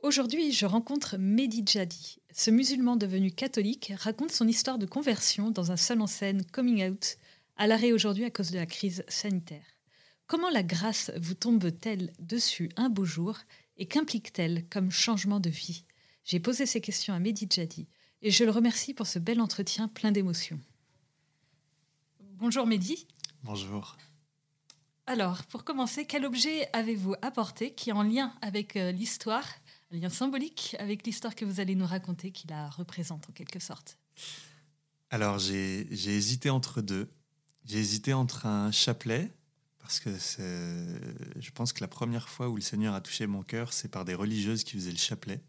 Aujourd'hui, je rencontre Mehdi Jadi. Ce musulman devenu catholique raconte son histoire de conversion dans un seul en scène coming out, à l'arrêt aujourd'hui à cause de la crise sanitaire. Comment la grâce vous tombe-t-elle dessus un beau jour et qu'implique-t-elle comme changement de vie? J'ai posé ces questions à Mehdi Jadi et je le remercie pour ce bel entretien plein d'émotions. Bonjour Mehdi. Bonjour. Alors, pour commencer, quel objet avez-vous apporté qui est en lien avec euh, l'histoire, un lien symbolique avec l'histoire que vous allez nous raconter, qui la représente en quelque sorte Alors, j'ai hésité entre deux. J'ai hésité entre un chapelet, parce que je pense que la première fois où le Seigneur a touché mon cœur, c'est par des religieuses qui faisaient le chapelet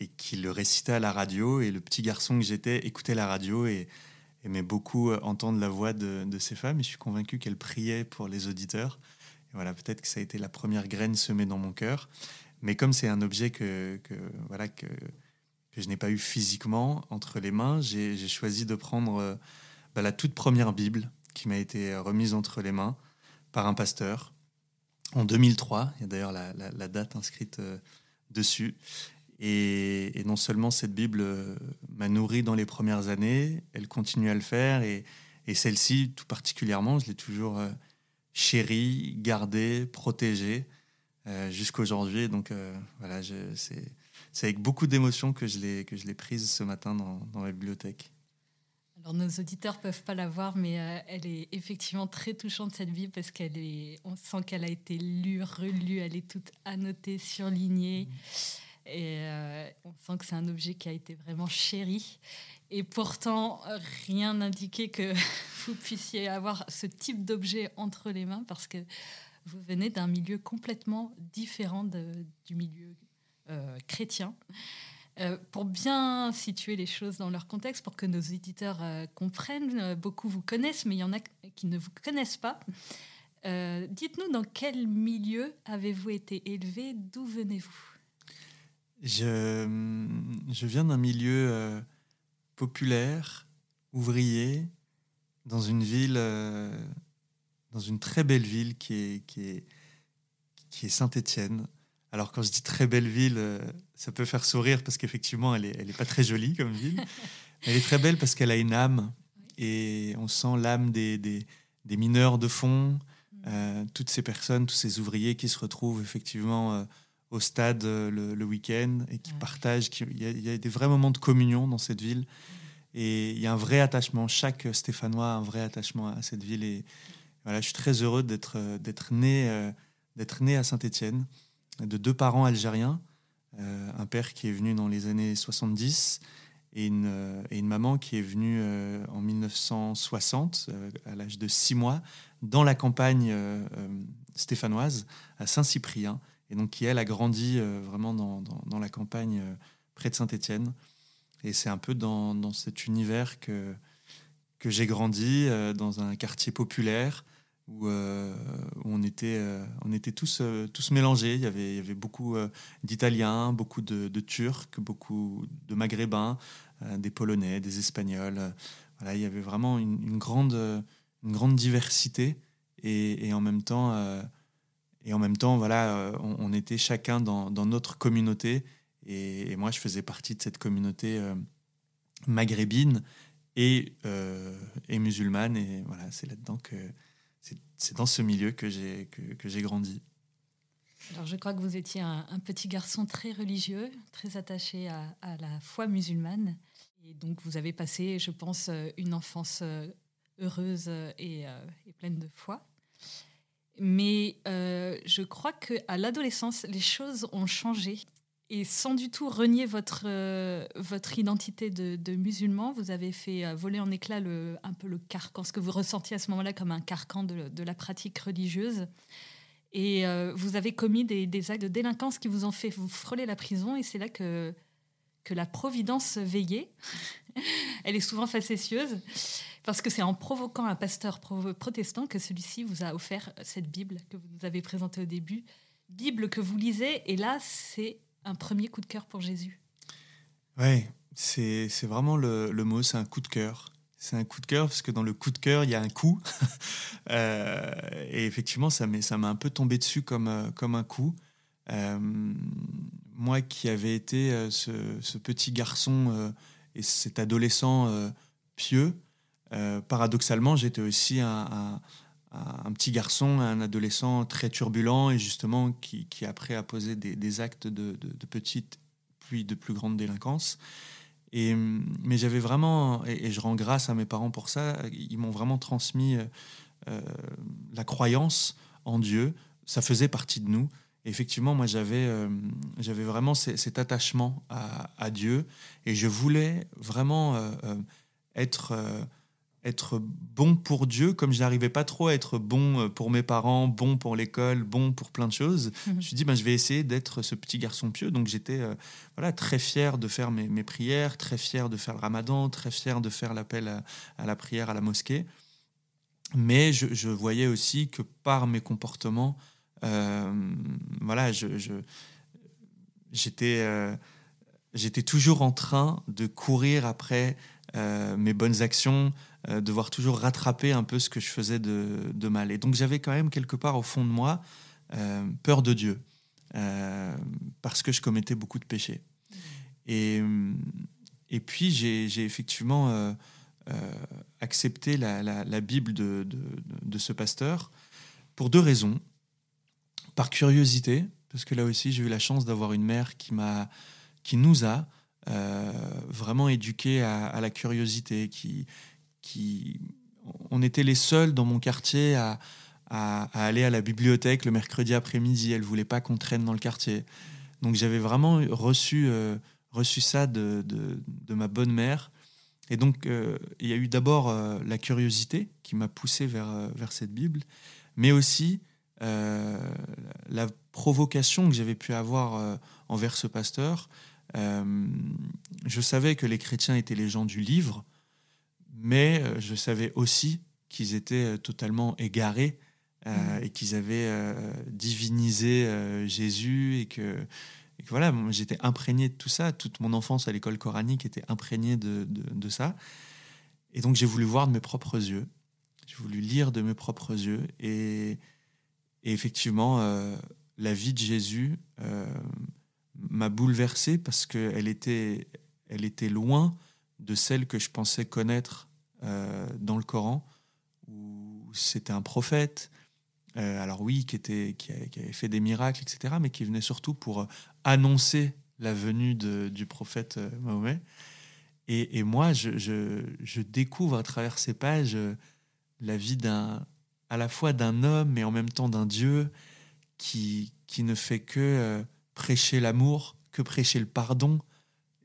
et qui le récitaient à la radio. Et le petit garçon que j'étais écoutait la radio et aimait beaucoup euh, entendre la voix de, ces femmes. Et je suis convaincu qu'elle priait pour les auditeurs. Et voilà, peut-être que ça a été la première graine semée dans mon cœur. Mais comme c'est un objet que, voilà, que, je n'ai pas eu physiquement entre les mains, j'ai choisi de prendre euh, bah, la toute première Bible qui m'a été remise entre les mains par un pasteur en 2003. Il y a d'ailleurs la, date inscrite euh, dessus. Et, non seulement cette Bible euh, m'a nourri dans les premières années, elle continue à le faire, et, celle-ci tout particulièrement, je l'ai toujours euh, chérie, gardée, protégée euh, jusqu'à aujourd'hui. Donc voilà, c'est avec beaucoup d'émotion que je l'ai prise ce matin dans, dans, la bibliothèque. Alors nos auditeurs peuvent pas la voir, mais elle est effectivement très touchante cette Bible parce qu'elle est, on sent qu'elle a été lue, relue, elle est toute annotée, surlignée. Mmh. Et euh, on sent que c'est un objet qui a été vraiment chéri. Et pourtant, rien n'indiquait que vous puissiez avoir ce type d'objet entre les mains parce que vous venez d'un milieu complètement différent du milieu euh, chrétien. Euh, pour bien situer les choses dans leur contexte, pour que nos éditeurs comprennent, beaucoup vous connaissent, mais il y en a qui ne vous connaissent pas. Dites-nous dans quel milieu avez-vous été élevé, d'où venez-vous? Je, je viens d'un milieu euh, populaire, ouvrier, dans une ville, euh, dans une très belle ville qui est, qui est, qui est Saint-Étienne. Alors quand je dis très belle ville, euh, ça peut faire sourire parce qu'effectivement, elle n'est elle est pas très jolie comme ville. elle est très belle parce qu'elle a une âme et on sent l'âme des, des, des, mineurs de fond, mm. toutes ces personnes, tous ces ouvriers qui se retrouvent effectivement au stade euh, le, week-end et qui partagent. il, y a, des vrais moments de communion dans cette ville. Et il y a un vrai attachement. Chaque Stéphanois a un vrai attachement à cette ville. Et voilà, je suis très heureux d'être, euh, euh, d'être né à Saint-Étienne, de deux parents algériens. un père qui est venu dans les années 70 et une, maman qui est venue en 1960, à l'âge de six mois, dans la campagne stéphanoise, à Saint-Cyprien et donc qui, elle, a grandi euh, vraiment dans, la campagne euh, près de Saint-Étienne. Et c'est un peu dans, cet univers que, j'ai grandi, euh, dans un quartier populaire où, on, était, on était tous, tous mélangés. Il y avait, il y avait beaucoup d'Italiens, beaucoup de, Turcs, beaucoup de Maghrébins, des Polonais, des Espagnols. Voilà, il y avait vraiment une, grande, une grande diversité et, et en même temps et en même temps, voilà, euh, on, était chacun dans, notre communauté. Et, moi, je faisais partie de cette communauté euh, maghrébine et, euh, et, musulmane. Et voilà, c'est là-dedans que c'est dans ce milieu que j'ai que, grandi. Alors, je crois que vous étiez un, petit garçon très religieux, très attaché à, la foi musulmane. Et donc, vous avez passé, je pense, une enfance heureuse et, et pleine de foi. Mais je crois qu'à l'adolescence, les choses ont changé et sans du tout renier votre, euh, votre identité de, musulman, vous avez fait euh, voler en éclats le, un peu le carcan, ce que vous ressentiez à ce moment-là comme un carcan de, de la pratique religieuse. Et euh, vous avez commis des, des, actes de délinquance qui vous ont fait vous frôler la prison. Et c'est là que, que la providence veillait. Elle est souvent facétieuse. Parce que c'est en provoquant un pasteur protestant que celui-ci vous a offert cette Bible que vous nous avez présentée au début. Bible que vous lisez. Et là, c'est un premier coup de cœur pour Jésus Oui, c'est vraiment le, le mot, c'est un coup de cœur. C'est un coup de cœur parce que dans le coup de cœur, il y a un coup. euh, et effectivement, ça m'a un peu tombé dessus comme, euh, comme un coup. Euh, moi qui avais été ce, ce, petit garçon et cet adolescent pieux, paradoxalement, j'étais aussi un, un, petit garçon, un adolescent très turbulent et justement qui, qui après a posé des, des actes de, de, petite puis de plus grande délinquance. Et, mais j'avais vraiment, et, je rends grâce à mes parents pour ça, ils m'ont vraiment transmis euh, la croyance en Dieu. Ça faisait partie de nous. Effectivement, moi, j'avais euh, j'avais vraiment cet attachement à, Dieu et je voulais vraiment euh, euh être être bon pour Dieu, comme je n'arrivais pas trop à être bon euh, pour mes parents, bon pour l'école, bon pour plein de choses. Mmh. Je me suis dit, ben, je vais essayer d'être ce petit garçon pieux. Donc j'étais euh, voilà, très fier de faire mes, mes, prières, très fier de faire le ramadan, très fier de faire l'appel à, à, la prière à la mosquée. Mais je, je, voyais aussi que par mes comportements, euh, voilà, je, je j'étais, euh, j'étais toujours en train de courir après mes bonnes actions, euh, devoir toujours rattraper un peu ce que je faisais de, mal. Et donc j'avais quand même quelque part au fond de moi euh, peur de Dieu, euh, parce que je commettais beaucoup de péchés. Et, et puis j'ai effectivement accepté la, la, Bible de, de, ce pasteur pour deux raisons. Par curiosité, parce que là aussi j'ai eu la chance d'avoir une mère qui m'a, qui nous a vraiment éduqués à, à, la curiosité, qui, qui, on était les seuls dans mon quartier à, aller à la bibliothèque le mercredi après-midi. Elle voulait pas qu'on traîne dans le quartier. Donc j'avais vraiment reçu, euh, ça de, ma bonne mère. Et donc euh, il y a eu d'abord euh, la curiosité qui m'a poussé vers, cette Bible, mais aussi la provocation que j'avais pu avoir envers ce pasteur je savais que les chrétiens étaient les gens du livre, mais euh, je savais aussi qu'ils étaient euh, totalement égarés euh, mmh. et qu'ils avaient euh, divinisé euh, Jésus et que, et que voilà, j'étais imprégné de tout ça. Toute mon enfance à l'école coranique était imprégnée de, de, de ça. Et donc j'ai voulu voir de mes propres yeux. J'ai voulu lire de mes propres yeux. Et, et effectivement, la vie de Jésus m'a bouleversé parce qu'elle était, elle était loin de celle que je pensais connaître euh, dans le Coran, où c'était un prophète, euh, alors oui, qui, était, qui, avait fait des miracles, etc., mais qui venait surtout pour annoncer la venue de, du prophète euh, Mahomet. Et, moi, je, je, je, découvre à travers ces pages euh, la vie d'un, à la fois d'un homme, mais en même temps d'un Dieu qui, qui ne fait que euh, prêcher l'amour, que prêcher le pardon.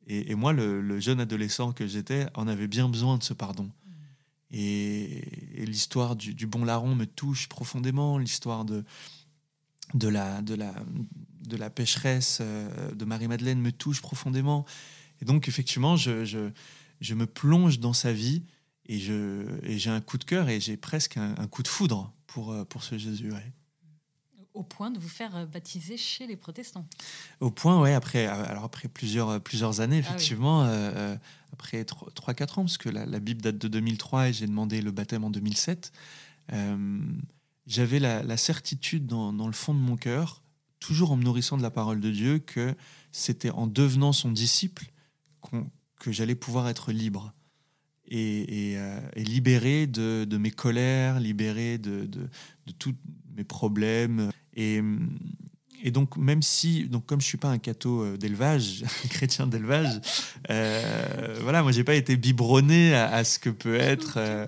Et, et moi, le, le, jeune adolescent que j'étais, en avait bien besoin de ce pardon. Mmh. Et, et l'histoire du, du, bon larron me touche profondément, l'histoire de, de, la, de, la, de la pécheresse euh, de Marie-Madeleine me touche profondément. Et donc, effectivement, je, je, je me plonge dans sa vie et j'ai un coup de cœur et j'ai presque un, un, coup de foudre pour, euh, pour ce Jésus. Ouais au point de vous faire euh, baptiser chez les protestants. Au point, oui, après, euh, alors après plusieurs, plusieurs années, effectivement, ah oui. euh, après 3-4 ans, parce que la, la, Bible date de 2003 et j'ai demandé le baptême en 2007, euh, j'avais la, la, certitude dans, dans, le fond de mon cœur, toujours en me nourrissant de la parole de Dieu, que c'était en devenant son disciple qu que j'allais pouvoir être libre. Et, et, euh, et libéré de, de, mes colères, libéré de, de, de tous mes problèmes, et, donc, même si, donc comme je suis pas un catho euh, d'élevage, un chrétien d'élevage, euh, voilà, moi j'ai pas été biberonné à, ce que peut être, euh,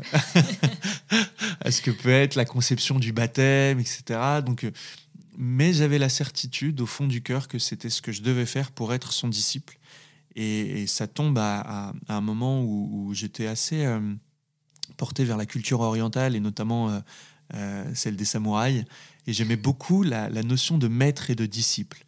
à ce que peut être la conception du baptême, etc. Donc, mais j'avais la certitude au fond du cœur que c'était ce que je devais faire pour être son disciple. Et, ça tombe à, un moment où, j'étais assez porté vers la culture orientale et notamment celle des samouraïs. Et j'aimais beaucoup la, notion de maître et de disciple.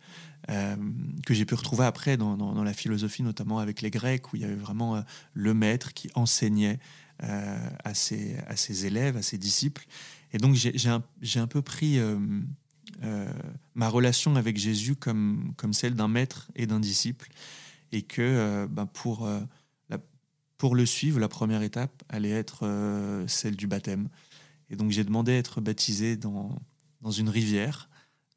Euh, que j'ai pu retrouver après dans, la philosophie, notamment avec les Grecs, où il y avait vraiment euh, le maître qui enseignait euh, à, ses, élèves, à ses disciples. Et donc j'ai un, peu pris ma relation avec Jésus comme, celle d'un maître et d'un disciple, et que ben pour, pour le suivre, la première étape allait être celle du baptême. Et donc j'ai demandé à être baptisé dans, dans une rivière,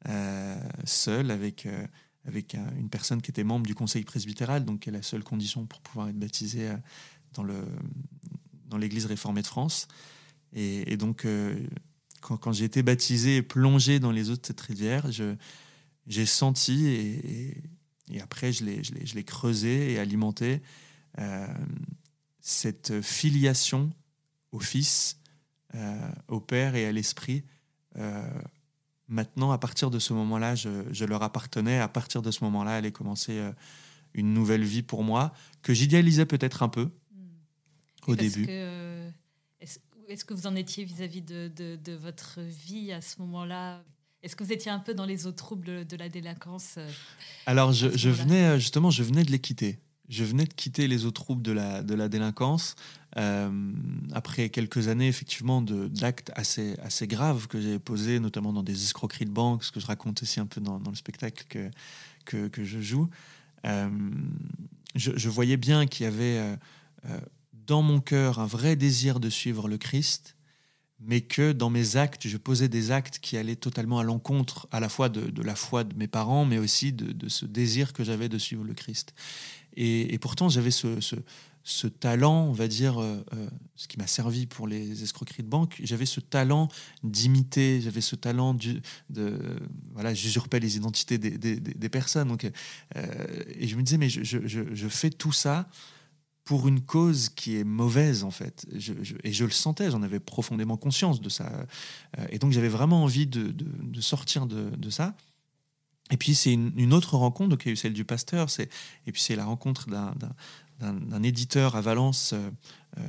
euh, seul, avec, euh, avec une personne qui était membre du conseil presbytéral, donc qui est la seule condition pour pouvoir être baptisé euh, dans, le, dans l'Église réformée de France. Et, donc, quand, quand j'ai été baptisé et plongé dans les eaux de cette rivière, je, j'ai senti, et, et, après je l'ai, je, l'ai, je l'ai creusé et alimenté, cette filiation au Fils, au Père et à l'Esprit Maintenant, à partir de ce moment-là, je, leur appartenais. À partir de ce moment-là, allait commencer euh, une nouvelle vie pour moi, que j'idéalisais peut-être un peu hmm. au début. Euh, est-ce que vous en étiez vis-à-vis de, votre vie à ce moment-là? Est-ce que vous étiez un peu dans les eaux troubles de la délinquance euh, Alors, je, venais justement, je venais de les quitter. Je venais de quitter les eaux troubles de la, de la délinquance. Euh, après quelques années, effectivement, d'actes assez, assez graves que j'ai posés, notamment dans des escroqueries de banque, ce que je raconte aussi un peu dans, le spectacle que, que, que je joue, euh, je, voyais bien qu'il y avait euh, dans mon cœur un vrai désir de suivre le Christ, mais que dans mes actes, je posais des actes qui allaient totalement à l'encontre à la fois de, de, la foi de mes parents, mais aussi de ce désir que j'avais de suivre le Christ. Et, pourtant, j'avais ce, talent, on va dire, euh, euh, ce qui m'a servi pour les escroqueries de banque, j'avais ce talent d'imiter, j'avais ce talent de, voilà, j'usurpais les identités des, personnes. Donc, euh, et je me disais, mais je, fais tout ça pour une cause qui est mauvaise en fait. et je le sentais, j'en avais profondément conscience de ça. et donc j'avais vraiment envie de sortir de, ça. Et puis c'est une, autre rencontre, donc a eu celle du pasteur, et puis c'est la rencontre d'un éditeur à Valence, euh, euh,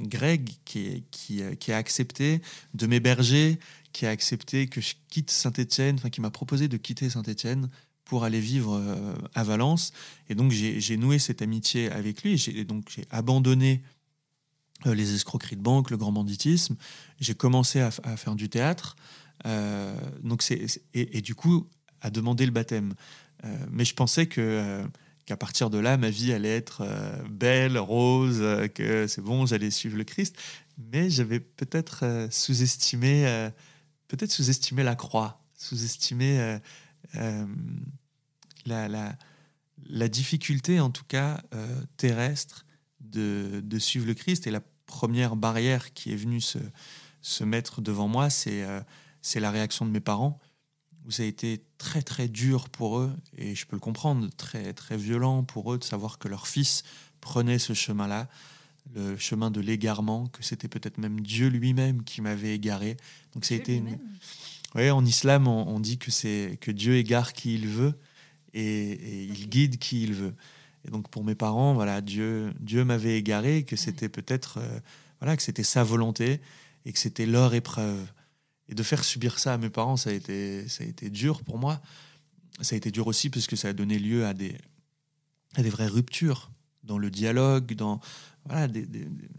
Greg, qui, qui, euh, qui, a accepté de m'héberger, qui a accepté que je quitte Saint-Étienne, enfin qui m'a proposé de quitter Saint-Étienne pour aller vivre à Valence. Et donc j'ai noué cette amitié avec lui. Et donc j'ai abandonné les escroqueries de banque, le grand banditisme. J'ai commencé à, faire du théâtre. donc c'est et, du coup à demander le baptême. mais je pensais que qu'à partir de là, ma vie allait être euh, belle, rose, euh, que c'est bon, j'allais suivre le Christ. Mais j'avais peut-être euh, sous-estimé, peut-être sous-estimé la croix, sous-estimé la, la, la, difficulté, en tout cas terrestre, de, de, suivre le Christ. Et la première barrière qui est venue se, se mettre devant moi, c'est c'est la réaction de mes parents où ça a été très très dur pour eux, et je peux le comprendre, très très violent pour eux de savoir que leur fils prenait ce chemin-là, le chemin de l'égarement, que c'était peut-être même Dieu lui-même qui m'avait égaré. Donc ça a été une... ouais, en islam, on, dit que c'est que Dieu égare qui il veut et, il guide qui il veut. Et donc pour mes parents, voilà, Dieu Dieu m'avait égaré, que c'était peut-être euh, voilà que c'était sa volonté et que c'était leur épreuve. Et de faire subir ça à mes parents, ça a été, ça a été dur pour moi. Ça a été dur aussi parce que ça a donné lieu à des, à des vraies ruptures dans le dialogue, dans voilà,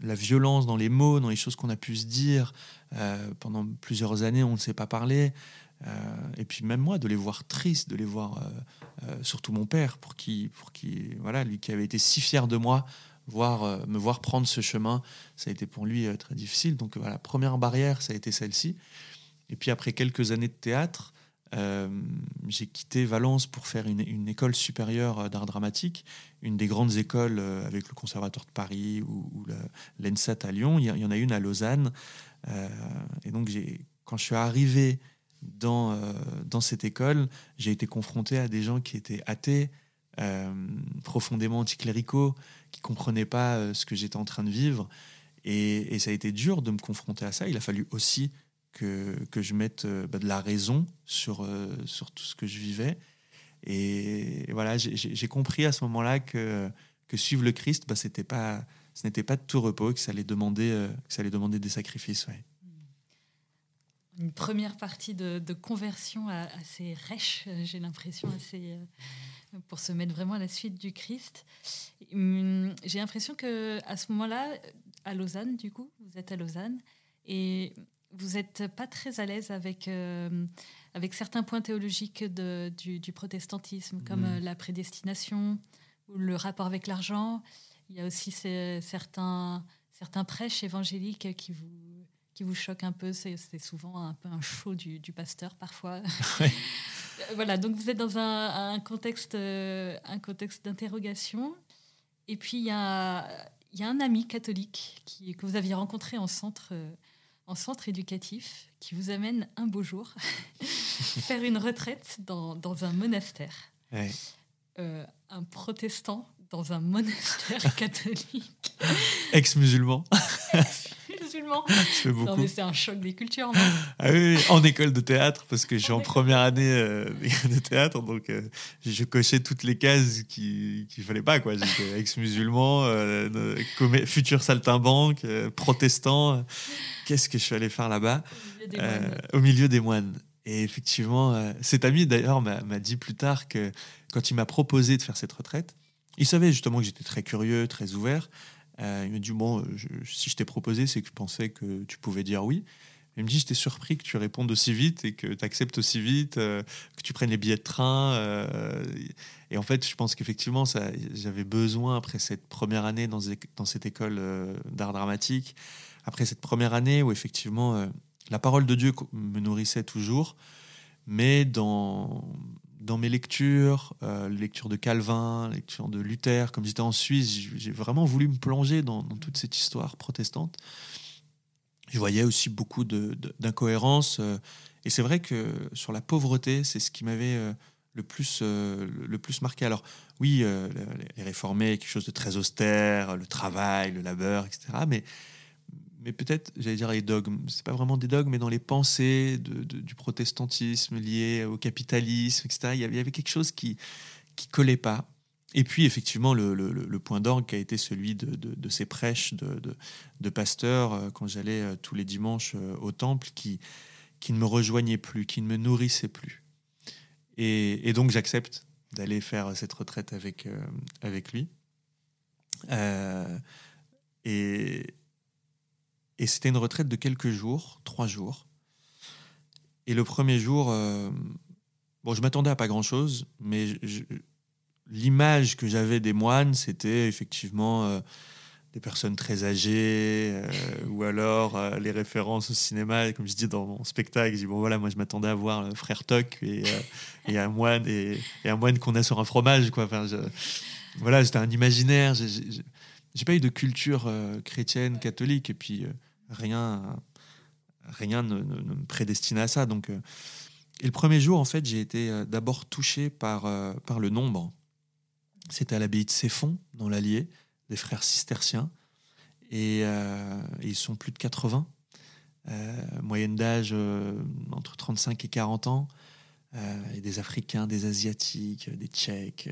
la violence dans les mots, dans les choses qu'on a pu se dire. Euh, pendant plusieurs années, on ne s'est pas parlé. Euh, et puis même moi, de les voir tristes, de les voir, euh, surtout mon père, pour qui, pour qui, voilà, lui qui avait été si fier de moi, voir, me voir prendre ce chemin, ça a été pour lui très difficile. Donc voilà, première barrière, ça a été celle-ci. Et puis après quelques années de théâtre, euh, j'ai quitté Valence pour faire une, école supérieure d'art dramatique, une des grandes écoles euh, avec le Conservatoire de Paris ou, l'ENSAT à Lyon. Il y, en a une à Lausanne. Euh, et donc, quand je suis arrivé dans, dans cette école, j'ai été confronté à des gens qui étaient athées, profondément anticléricaux, qui ne comprenaient pas ce que j'étais en train de vivre. Et, ça a été dur de me confronter à ça. Il a fallu aussi que, que je mette bah, de la raison sur, sur tout ce que je vivais. Et voilà, j'ai compris à ce moment-là que, que suivre le Christ, bah, pas, ce n'était pas de tout repos, que ça allait demander, euh, que ça allait demander des sacrifices. Une première partie de, conversion assez rêche, euh, j'ai l'impression, assez euh, pour se mettre vraiment à la suite du Christ. Hum, j'ai l'impression que à ce moment-là, à Lausanne, du coup, vous êtes à Lausanne et vous n'êtes pas très à l'aise avec avec certains points théologiques de, du, protestantisme, comme mm. euh, la prédestination ou le rapport avec l'argent. Il y a aussi certains, certains prêches évangéliques qui vous, qui vous choquent un peu. C'est souvent un peu un show du, du pasteur parfois. voilà, donc vous êtes dans un, un contexte, euh, un contexte d'interrogation. Et puis il y a, il y a un ami catholique qui, que vous aviez rencontré en centre euh, en centre éducatif qui vous amène un beau jour faire une retraite dans, dans un monastère. Euh, un protestant dans un monastère catholique. Ex-musulman. Ex-musulman. Non, mais c'est un choc des cultures. Ah oui, en école de théâtre, parce que je suis en première année euh, de théâtre, donc euh, je cochais toutes les cases qu'il ne fallait pas. J'étais ex-musulman, futur saltimbanque, protestant qu'est-ce que je suis allé faire là-bas? Au milieu des moines. Et effectivement, euh, cet ami d'ailleurs m'a dit plus tard que quand il m'a proposé de faire cette retraite, il savait justement que j'étais très curieux, très ouvert. Euh, il m'a dit Bon, si je t'ai proposé, c'est que je pensais que tu pouvais dire oui. Il me dit J'étais surpris que tu répondes aussi vite et que tu acceptes aussi vite, euh, que tu prennes les billets de train. et en fait, je pense qu'effectivement, j'avais besoin, après cette première année dans, cette école d'art dramatique, après cette première année où effectivement euh, la parole de Dieu me nourrissait toujours, mais dans, dans mes lectures, euh, lectures de Calvin, lectures de Luther, comme j'étais en Suisse, j'ai vraiment voulu me plonger dans, toute cette histoire protestante. Je voyais aussi beaucoup d'incohérences. Euh, et c'est vrai que sur la pauvreté, c'est ce qui m'avait euh, le plus, le plus marqué. Alors oui, les réformés, quelque chose de très austère, le travail, le labeur, etc. Mais mais peut-être, j'allais dire les dogmes, c'est pas vraiment des dogmes, mais dans les pensées du protestantisme lié au capitalisme, etc., il y avait quelque chose qui qui collait pas. Et puis, effectivement, le, le, point d'orgue qui a été celui de, de, ces prêches de, pasteurs, euh, quand j'allais euh, tous les dimanches euh, au temple, qui, qui ne me rejoignaient plus, qui ne me nourrissaient plus. Et, et donc, j'accepte d'aller faire cette retraite avec, avec lui. et, et c'était une retraite de quelques jours, trois jours. Et le premier jour, euh, bon, je m'attendais à pas grand-chose, mais l'image que j'avais des moines, c'était effectivement euh, des personnes très âgées, euh, ou alors les références au cinéma. comme je dis dans mon spectacle, je dis bon voilà, moi je m'attendais à voir le frère Toc et, un moine et, un moine qu'on a sur un fromage, quoi. Voilà, c'était un imaginaire. J'ai pas eu de culture chrétienne, catholique, et puis rien, rien ne, me prédestinait à ça. Donc, euh, et le premier jour, en fait, j'ai été euh, d'abord touché par, euh, par le nombre. C'était à l'abbaye de Céphon, dans l'Allier, des frères cisterciens. Et, ils sont plus de 80. moyenne d'âge entre 35 et 40 ans. et des Africains, des Asiatiques, des Tchèques.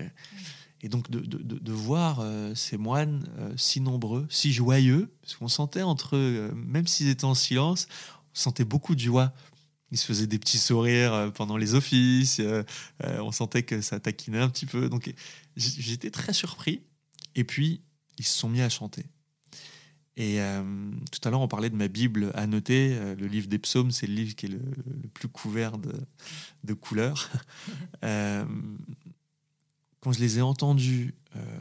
Et donc de, de, de voir euh, ces moines euh, si nombreux, si joyeux, parce qu'on sentait entre eux, euh, même s'ils étaient en silence, on sentait beaucoup de joie. Ils se faisaient des petits sourires pendant les offices, on sentait que ça taquinait un petit peu. Donc j'étais très surpris. Et puis, ils se sont mis à chanter. Et tout à l'heure, on parlait de ma Bible à noter. le livre des psaumes, c'est le livre qui est le, le plus couvert de, de couleurs. quand je les ai entendus euh,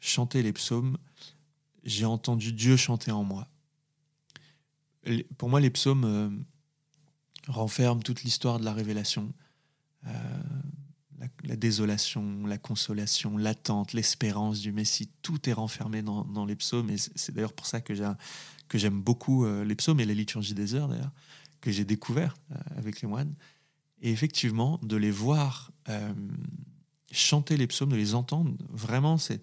chanter les psaumes, j'ai entendu Dieu chanter en moi. Pour moi, les psaumes euh, renferment toute l'histoire de la révélation, euh, la, désolation, la consolation, l'attente, l'espérance du Messie. Tout est renfermé dans, les psaumes, et c'est d'ailleurs pour ça que j'aime beaucoup les psaumes et la liturgie des heures, d'ailleurs, que j'ai découvert avec les moines. Et effectivement, de les voir chanter les psaumes, de les entendre, vraiment, c'est,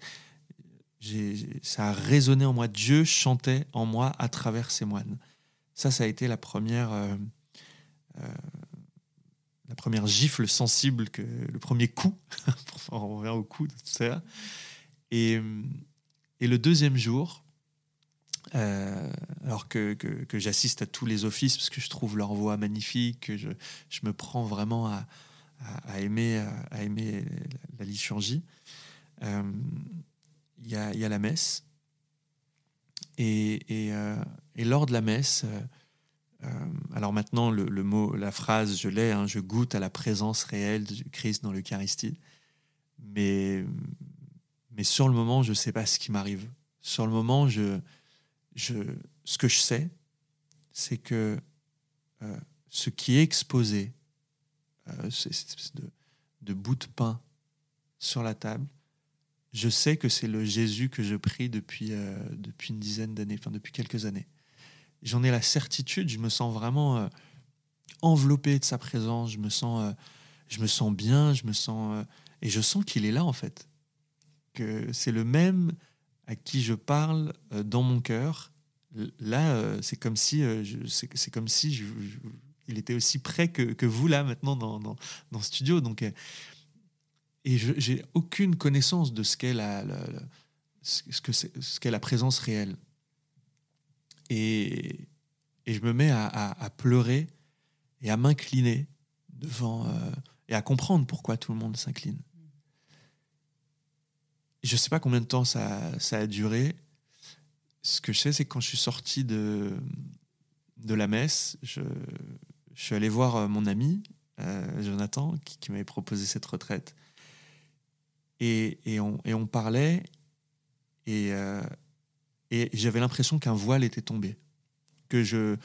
ça a résonné en moi. Dieu chantait en moi à travers ces moines. Ça, ça a été la première, euh, euh, la première gifle sensible, que, le premier coup. on revient au coup tout ça. Et, le deuxième jour, euh, alors que, que, j'assiste à tous les offices parce que je trouve leur voix magnifique, que je me prends vraiment à, à, aimer, à, aimer la, liturgie. Euh, il y, a, y, a, la messe. Et, et, euh, et lors de la messe, alors maintenant le, le, mot, la phrase, je l'ai, hein, je goûte à la présence réelle du Christ dans l'Eucharistie. Mais, mais sur le moment, je ne sais pas ce qui m'arrive. Sur le moment, je, ce que je sais, c'est que euh, ce qui est exposé, euh, cette de, de, bout de pain sur la table, je sais que c'est le Jésus que je prie depuis, euh, depuis une dizaine d'années, enfin depuis quelques années. J'en ai la certitude, je me sens vraiment enveloppé de sa présence, je me sens, je me sens bien, je me sens et je sens qu'il est là en fait, que c'est le même à qui je parle euh, dans mon cœur, là, euh, c'est comme si, euh, c'est comme si il était aussi près que, vous là maintenant dans, dans, studio. Donc, et j'ai aucune connaissance de ce qu'est la, ce que ce qu'est la présence réelle. Et, et je me mets à, pleurer et à m'incliner devant et à comprendre pourquoi tout le monde s'incline. Je ne sais pas combien de temps ça, ça, a duré. Ce que je sais, c'est que quand je suis sorti de, de la messe, je, je suis allé voir euh, mon ami, euh, Jonathan, qui, qui m'avait proposé cette retraite. Et, et, on, et on, parlait, et, euh, et j'avais l'impression qu'un voile était tombé. Que je,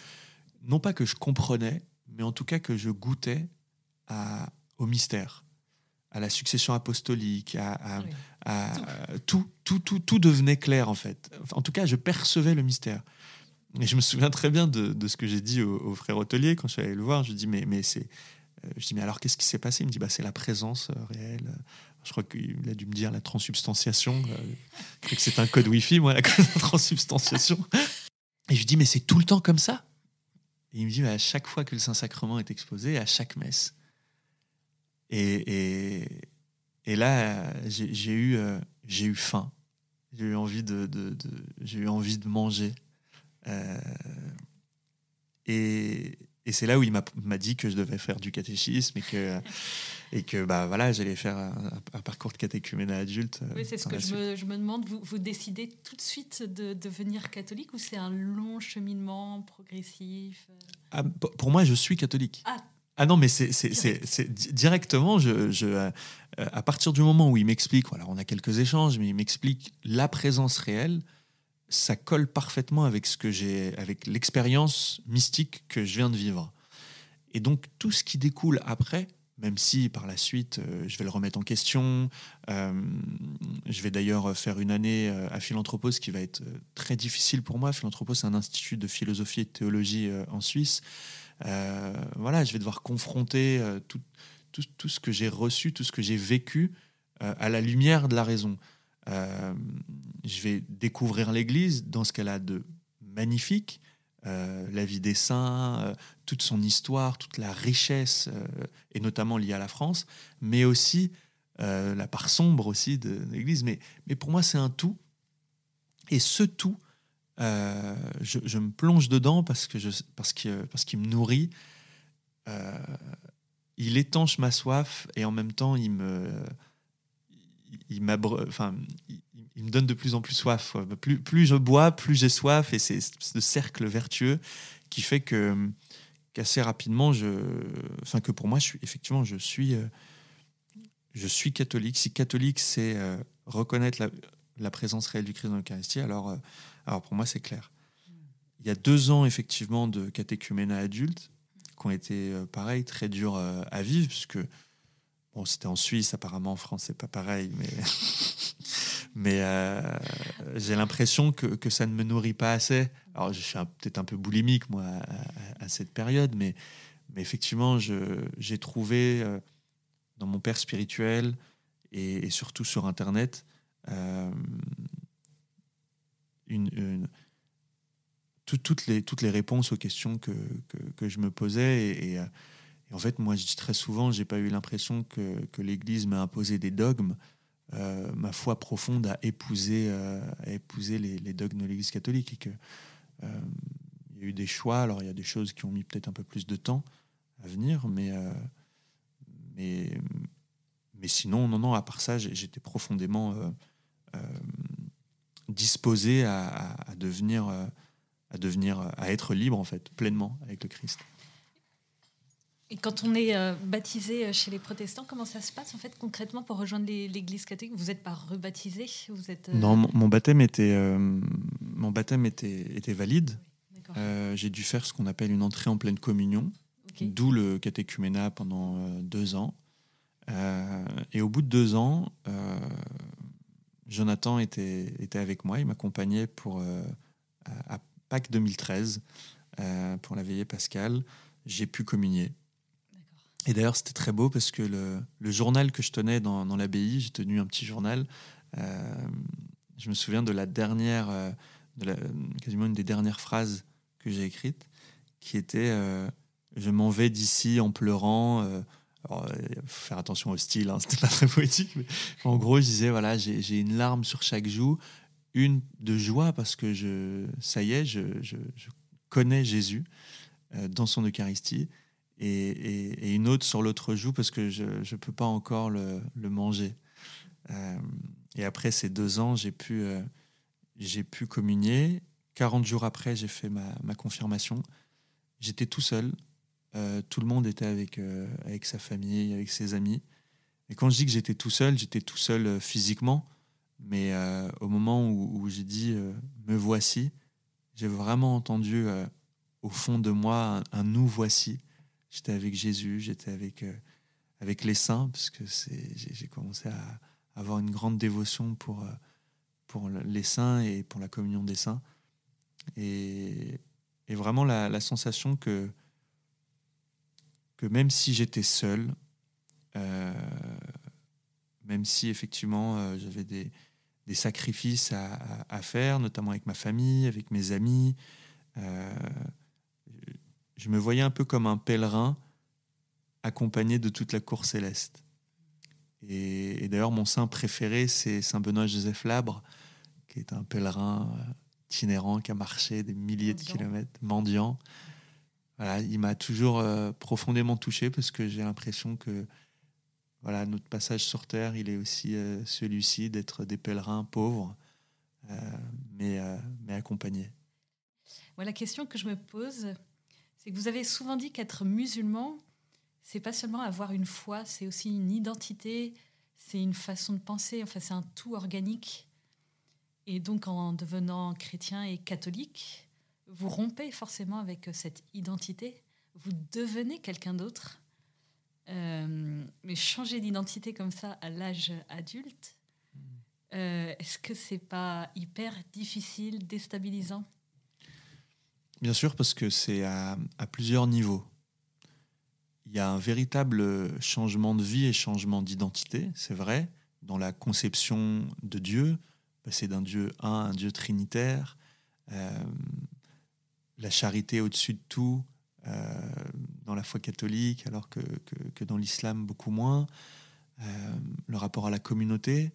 non pas que je comprenais, mais en tout cas que je goûtais à, au mystère à la succession apostolique, à, tout. Tout, tout, tout. devenait clair en fait. En tout cas, je percevais le mystère. Et je me souviens très bien de, ce que j'ai dit au, frère hôtelier quand je suis allé le voir. Je dis mais, mais c'est, euh, je dis mais alors qu'est-ce qui s'est passé? Il me dit bah c'est la présence euh, réelle. Je crois qu'il a dû me dire la transubstantiation. Je crois que c'est un code Wi-Fi, moi, la transubstantiation. Et je lui dis mais c'est tout le temps comme ça? Et il me dit à chaque fois que le Saint-Sacrement est exposé, à chaque messe. Et, et, là, j'ai eu, euh, j'ai eu faim. J'ai eu envie de, j'ai eu envie de manger. Euh, et, et c'est là où il m'a dit que je devais faire du catéchisme et que, et que bah, voilà, j'allais faire un, parcours de catéchuménat adulte. Euh, oui, c'est ce que je me, je me, demande. Vous, vous décidez tout de suite de devenir catholique ou c'est un long cheminement progressif ah, Pour moi, je suis catholique. Ah, ah non, mais c'est directement, je, je, euh, à partir du moment où il m'explique, voilà, on a quelques échanges, mais il m'explique la présence réelle, ça colle parfaitement avec ce que j'ai, avec l'expérience mystique que je viens de vivre. Et donc tout ce qui découle après, même si par la suite euh, je vais le remettre en question, euh, je vais d'ailleurs faire une année à Philanthropos qui va être très difficile pour moi. Philanthropos, c'est un institut de philosophie et de théologie en Suisse. Euh, voilà, je vais devoir confronter euh, tout, ce que j'ai reçu, tout ce que j'ai vécu euh, à la lumière de la raison. Je vais découvrir l'Église dans ce qu'elle a de magnifique, la vie des saints, toute son histoire, toute la richesse, et notamment liée à la France, mais aussi la part sombre aussi de, l'Église. Mais, pour moi, c'est un tout. Et ce tout, euh, je, me plonge dedans parce que parce qu'il me nourrit. Euh, il étanche ma soif et en même temps il me il, me donne de plus en plus soif. Plus, plus je bois, plus j'ai soif et c'est ce cercle vertueux qui fait que qu'assez rapidement je enfin que pour moi je suis effectivement je suis euh, je suis catholique. Si catholique c'est reconnaître la, présence réelle du Christ dans l'Eucharistie, alors alors pour moi, c'est clair. Il y a deux ans, effectivement, de catéchuménat adulte qui ont été, euh, pareil, très durs euh, à vivre, puisque bon, c'était en Suisse, apparemment en France, c'est pas pareil, mais, mais euh, j'ai l'impression que, que, ça ne me nourrit pas assez. Alors, je suis peut-être un peu boulimique, moi, à, cette période, mais, Mais effectivement, j'ai trouvé euh, dans mon père spirituel et, surtout sur Internet euh, une, toutes, les, toutes les réponses aux questions que, que, je me posais. Et, en fait, moi, je dis très souvent, j'ai pas eu l'impression que, l'Église m'a imposé des dogmes. Euh, ma foi profonde a épousé, a épousé les, dogmes de l'Église catholique que il y a eu des choix. Alors, il y a des choses qui ont mis peut-être un peu plus de temps, à venir. Mais, euh, mais, mais sinon, non, non, à part ça, j'étais profondément euh, euh, disposé à, à, devenir, à devenir, à être libre, en fait, pleinement avec le Christ. Et quand on est baptisé chez les protestants, comment ça se passe en fait concrètement pour rejoindre l'Église catholique? Vous n'êtes pas rebaptisé? Vous êtes Non, mon, baptême était mon baptême était, était valide. J'ai dû faire ce qu'on appelle une entrée en pleine communion. D'où le catéchuménat pendant euh, deux ans. Euh, et au bout de deux ans, euh, Jonathan était, était avec moi, il m'accompagnait pour à, Pâques 2013 pour la veillée pascale. J'ai pu communier. Et d'ailleurs, c'était très beau parce que le, journal que je tenais dans, l'abbaye, j'ai tenu un petit journal. je me souviens de la dernière, de la, quasiment une des dernières phrases que j'ai écrites, qui était je m'en vais d'ici en pleurant. Euh, euh, faut faire attention au style, hein, c'était pas très poétique, mais en gros, je disais voilà, j'ai une larme sur chaque joue, une de joie parce que je, ça y est, je, connais Jésus euh, dans son Eucharistie, et, une autre sur l'autre joue parce que je ne peux pas encore le, manger. et après ces deux ans, j'ai pu, j'ai pu communier. 40 jours après, j'ai fait ma, ma confirmation. J'étais tout seul, euh, tout le monde était avec, euh, avec sa famille, avec ses amis. Et quand je dis que j'étais tout seul, j'étais tout seul euh, physiquement. Mais au moment où, j'ai dit me voici, j'ai vraiment entendu au fond de moi un, nous voici. J'étais avec Jésus, j'étais avec, avec les saints, parce que j'ai commencé à avoir une grande dévotion pour, pour les saints et pour la communion des saints. Et, et vraiment la, sensation que, que même si j'étais seul, euh, même si effectivement euh, j'avais des, des, sacrifices à, à, faire, notamment avec ma famille, avec mes amis, euh, je me voyais un peu comme un pèlerin accompagné de toute la cour céleste. Et, d'ailleurs, mon saint préféré, c'est Saint Benoît-Joseph Labre, qui est un pèlerin itinérant qui a marché des milliers de kilomètres, mendiant il m'a toujours euh, profondément touché parce que j'ai l'impression que voilà, notre passage sur Terre, il est aussi euh, celui-ci d'être des pèlerins pauvres, euh, mais, mais accompagnés. la question que je me pose, c'est que vous avez souvent dit qu'être musulman, c'est pas seulement avoir une foi, c'est aussi une identité, c'est une façon de penser, enfin c'est un tout organique. Et donc en devenant chrétien et catholique, vous rompez forcément avec euh, cette identité, vous devenez quelqu'un d'autre. Euh, mais changer d'identité comme ça à l'âge adulte, hmm. euh, est-ce que c'est pas hyper difficile, déstabilisant? Bien sûr, parce que c'est à, plusieurs niveaux. Il y a un véritable changement de vie et changement d'identité, c'est vrai, dans la conception de Dieu, passer d'un Dieu un à un Dieu trinitaire, la charité au-dessus de tout euh, dans la foi catholique, alors que, que, dans l'islam beaucoup moins. Euh, le rapport à la communauté,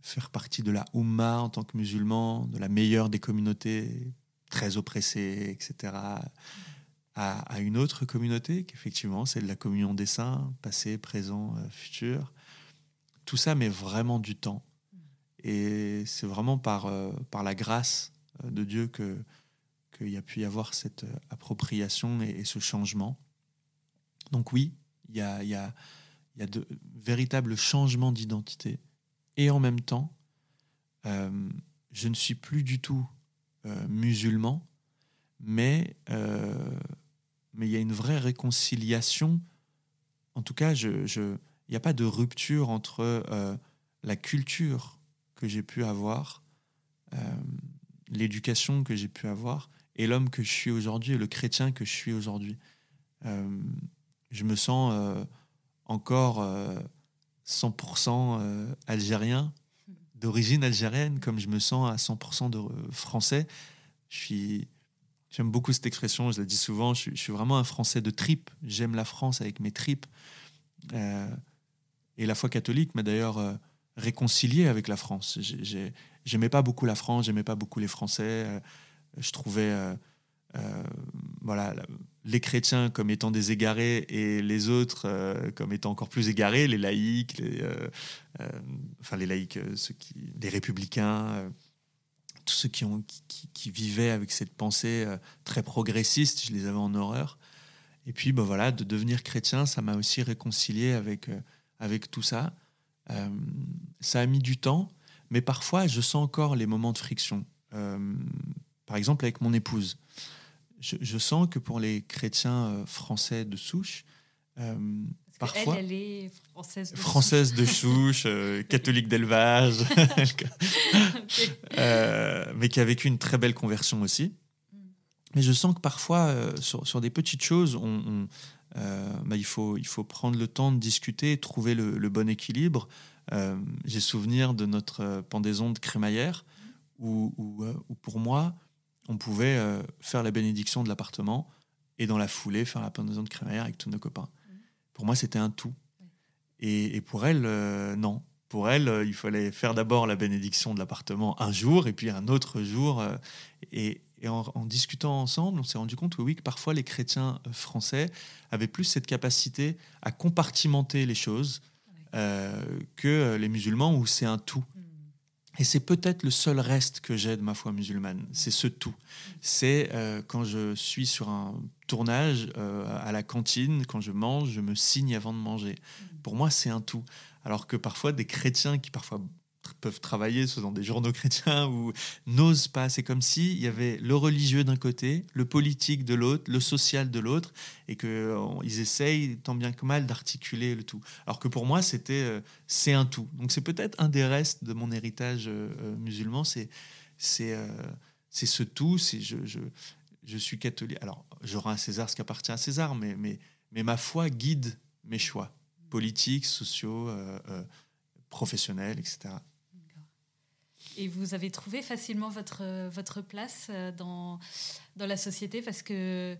faire partie de la Ummah en tant que musulman, de la meilleure des communautés, très oppressée, etc., à, une autre communauté, qu'effectivement, c'est de la communion des saints, passé, présent, euh, futur. Tout ça met vraiment du temps. Et c'est vraiment par, par la grâce de Dieu que, qu'il y a pu y avoir cette euh, appropriation et, ce changement. Donc oui, il y a, y y a de véritables changements d'identité. Et en même temps, euh, je ne suis plus du tout euh, musulman, mais, mais il y a une vraie réconciliation. En tout cas, il n'y a pas de rupture entre la culture que j'ai pu avoir, l'éducation que j'ai pu avoir, et l'homme que je suis aujourd'hui le chrétien que je suis aujourd'hui. je me sens encore 100% algérien, d'origine algérienne, comme je me sens à 100% de français. Je suis J'aime beaucoup cette expression, je la dis souvent, je, suis vraiment un Français de tripes. J'aime la France avec mes tripes. Euh, et la foi catholique m'a d'ailleurs euh, réconcilié avec la France. J'aimais pas beaucoup la France, j'aimais pas beaucoup les Français. Euh, je trouvais voilà, les chrétiens comme étant des égarés et les autres comme étant encore plus égarés, les laïcs, les, enfin les laïcs, ceux républicains tous ceux qui, qui, vivaient avec cette pensée euh, très progressiste, je les avais en horreur. Et puis, ben voilà, de devenir chrétien, ça m'a aussi réconcilié avec, euh, avec tout ça. Euh, ça a mis du temps, mais parfois, je sens encore les moments de friction. par exemple, avec mon épouse. Je, sens que pour les chrétiens français de souche, Parfois, elle, est française de française souche, de souche euh, catholique d'élevage, euh, mais qui a vécu une très belle conversion aussi. Mm. Mais je sens que parfois, euh, sur, sur, des petites choses, on, bah, il, faut, il faut prendre le temps de discuter, trouver le, bon équilibre. J'ai souvenir de notre pendaison de crémaillère, où, où, où, pour moi, on pouvait faire la bénédiction de l'appartement et dans la foulée faire la pendaison de crémaillère avec tous nos copains. Pour moi, c'était un tout. Et, pour elle, euh, non. Pour elle, euh, il fallait faire d'abord la bénédiction de l'appartement un jour et puis un autre jour. Euh, et, en, discutant ensemble, on s'est rendu compte que oui, que parfois les chrétiens français avaient plus cette capacité à compartimenter les choses que les musulmans où c'est un tout. Mm. Et c'est peut-être le seul reste que j'ai de ma foi musulmane. C'est ce tout. C'est euh, quand je suis sur un tournage euh, à la cantine, quand je mange, je me signe avant de manger. Pour moi, c'est un tout. Alors que parfois, des chrétiens qui parfois peuvent travailler dans des journaux chrétiens ou n'osent pas. C'est comme s'il y avait le religieux d'un côté, le politique de l'autre, le social de l'autre, et qu'ils euh, essayent tant bien que mal d'articuler le tout. Alors que pour moi, c'était euh, c'est un tout. Donc c'est peut-être un des restes de mon héritage euh, musulman, c'est c'est c'est ce tout. C'est je, je, je suis catholique. Alors je rends à César ce qui appartient à César, mais mais mais ma foi guide mes choix politiques, sociaux, professionnels, etc. Et vous avez trouvé facilement votre, votre place euh, dans, dans la société parce que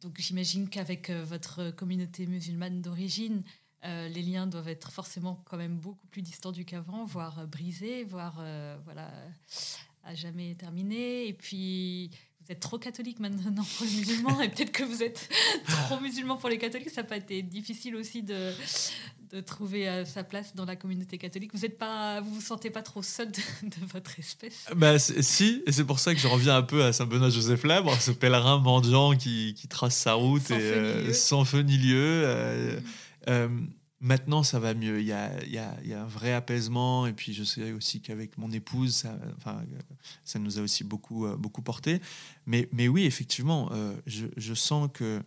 donc j'imagine qu'avec euh, votre communauté musulmane d'origine, euh, les liens doivent être forcément quand même beaucoup plus distendus qu'avant, voire brisés, voire voilà à jamais terminés. Et puis vous êtes trop catholique maintenant pour les musulmans et peut-être que vous êtes trop musulman pour les catholiques. Ça n'a pas été difficile aussi de, de trouver euh, sa place dans la communauté catholique. Vous êtes pas, vous vous sentez pas trop seul de, votre espèce Bah si, et c'est pour ça que je reviens un peu à Saint Benoît Joseph Labre, ce pèlerin mendiant qui, qui trace sa route sans, et, feu, euh, sans feu ni lieu. Euh, mm. Maintenant, ça va mieux. Il y, a, un vrai apaisement. Et puis, je sais aussi qu'avec mon épouse, ça, nous a aussi beaucoup, beaucoup porté. Mais, oui, effectivement, je, je, sens que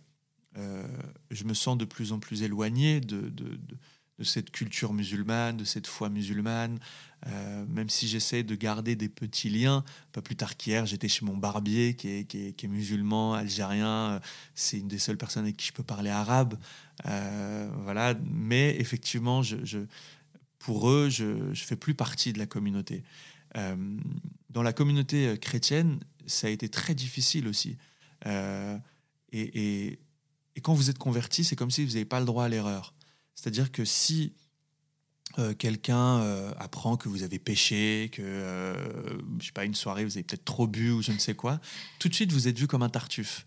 je me sens de plus en plus éloigné de cette culture musulmane, de cette foi musulmane, euh, même si j'essaie de garder des petits liens. Pas plus tard qu'hier, j'étais chez mon barbier qui est, qui est, musulman, algérien. C'est une des seules personnes avec qui je peux parler arabe. Euh, voilà. Mais effectivement, je, pour eux, je ne fais plus partie de la communauté. Euh, dans la communauté chrétienne, ça a été très difficile aussi. Et, et, quand vous êtes converti, c'est comme si vous n'avez pas le droit à l'erreur. C'est-à-dire que si euh, quelqu'un euh, apprend que vous avez péché, que, euh, je sais pas, une soirée, vous avez peut-être trop bu ou je ne sais quoi, tout de suite, vous êtes vu comme un tartuffe.